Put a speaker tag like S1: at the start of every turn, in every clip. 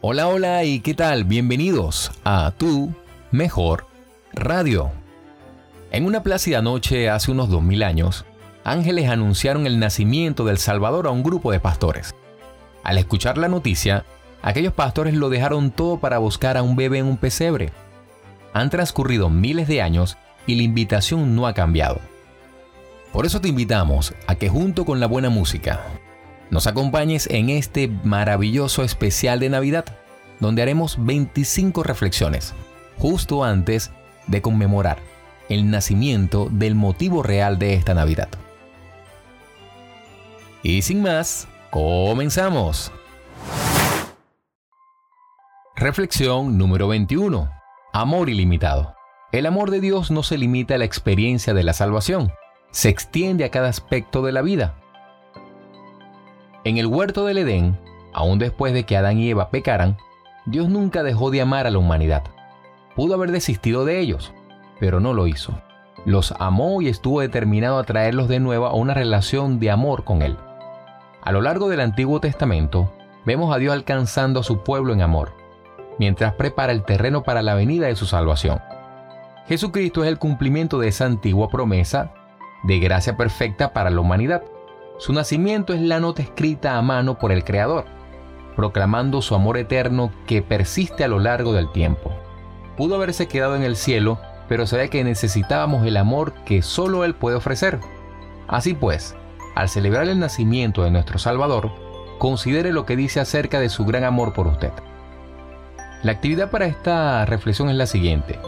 S1: Hola, hola y qué tal, bienvenidos a Tu Mejor Radio. En una plácida noche hace unos 2000 años, ángeles anunciaron el nacimiento del Salvador a un grupo de pastores. Al escuchar la noticia, aquellos pastores lo dejaron todo para buscar a un bebé en un pesebre. Han transcurrido miles de años y la invitación no ha cambiado. Por eso te invitamos a que junto con la buena música, nos acompañes en este maravilloso especial de Navidad, donde haremos 25 reflexiones, justo antes de conmemorar el nacimiento del motivo real de esta Navidad. Y sin más, comenzamos. Reflexión número 21. Amor ilimitado. El amor de Dios no se limita a la experiencia de la salvación, se extiende a cada aspecto de la vida en el huerto del Edén, aún después de que Adán y Eva pecaran, Dios nunca dejó de amar a la humanidad. Pudo haber desistido de ellos, pero no lo hizo. Los amó y estuvo determinado a traerlos de nuevo a una relación de amor con Él. A lo largo del Antiguo Testamento, vemos a Dios alcanzando a su pueblo en amor, mientras prepara el terreno para la venida de su salvación. Jesucristo es el cumplimiento de esa antigua promesa de gracia perfecta para la humanidad. Su nacimiento es la nota escrita a mano por el Creador, proclamando su amor eterno que persiste a lo largo del tiempo. Pudo haberse quedado en el cielo, pero sabía que necesitábamos el amor que solo Él puede ofrecer. Así pues, al celebrar el nacimiento de nuestro Salvador, considere lo que dice acerca de su gran amor por usted. La actividad para esta reflexión es la siguiente.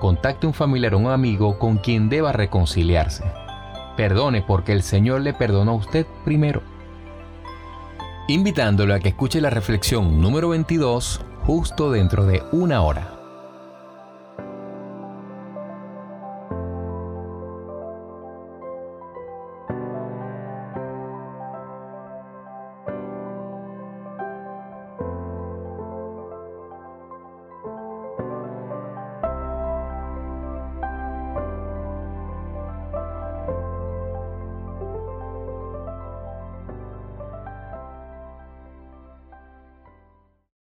S1: Contacte un familiar o un amigo con quien deba reconciliarse. Perdone porque el Señor le perdonó a usted primero. Invitándolo a que escuche la reflexión número 22 justo dentro de una hora.